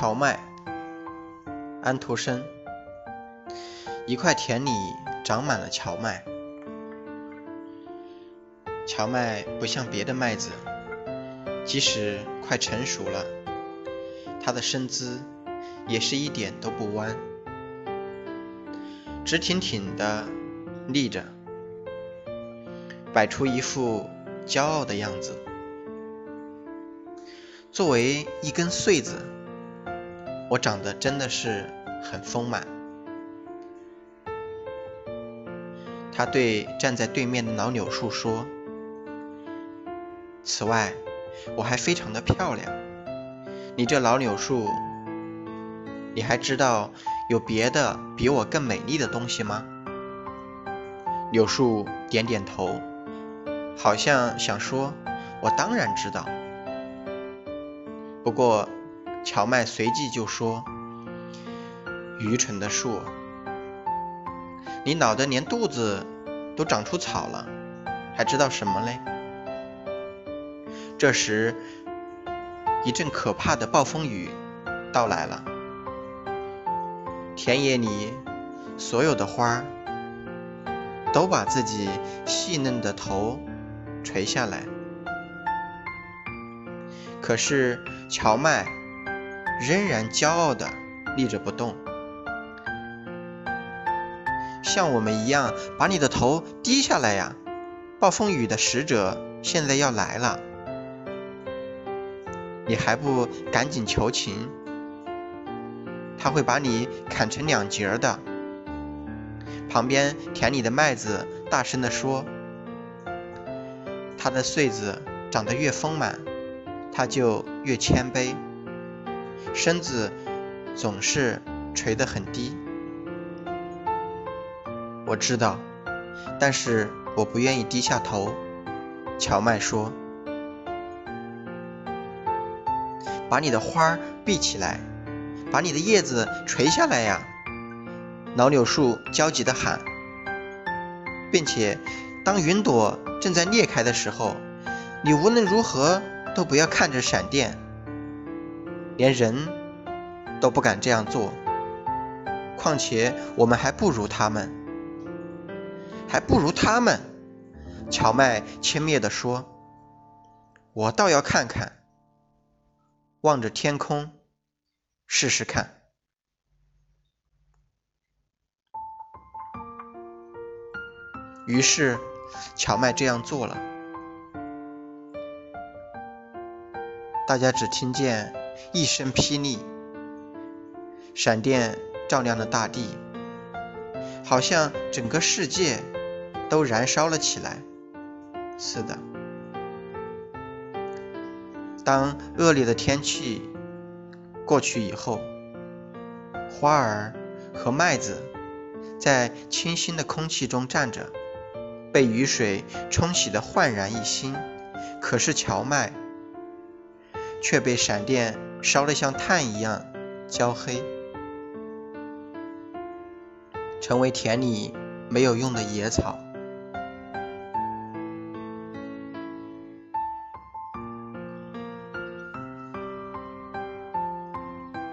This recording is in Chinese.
荞麦，安徒生。一块田里长满了荞麦，荞麦不像别的麦子，即使快成熟了，它的身姿也是一点都不弯，直挺挺的立着，摆出一副骄傲的样子。作为一根穗子。我长得真的是很丰满。他对站在对面的老柳树说：“此外，我还非常的漂亮。你这老柳树，你还知道有别的比我更美丽的东西吗？”柳树点点头，好像想说：“我当然知道。”不过。荞麦随即就说：“愚蠢的树，你老的连肚子都长出草了，还知道什么嘞？”这时，一阵可怕的暴风雨到来了，田野里所有的花都把自己细嫩的头垂下来，可是荞麦。仍然骄傲地立着不动，像我们一样把你的头低下来呀！暴风雨的使者现在要来了，你还不赶紧求情？他会把你砍成两截的。旁边田里的麦子大声地说：“他的穗子长得越丰满，他就越谦卑。”身子总是垂得很低，我知道，但是我不愿意低下头。荞麦说：“把你的花闭起来，把你的叶子垂下来呀！”老柳树焦急地喊，并且当云朵正在裂开的时候，你无论如何都不要看着闪电。连人都不敢这样做，况且我们还不如他们，还不如他们。荞麦轻蔑地说：“我倒要看看，望着天空，试试看。”于是，荞麦这样做了。大家只听见。一声霹雳，闪电照亮了大地，好像整个世界都燃烧了起来。是的，当恶劣的天气过去以后，花儿和麦子在清新的空气中站着，被雨水冲洗得焕然一新。可是荞麦却被闪电。烧得像炭一样焦黑，成为田里没有用的野草。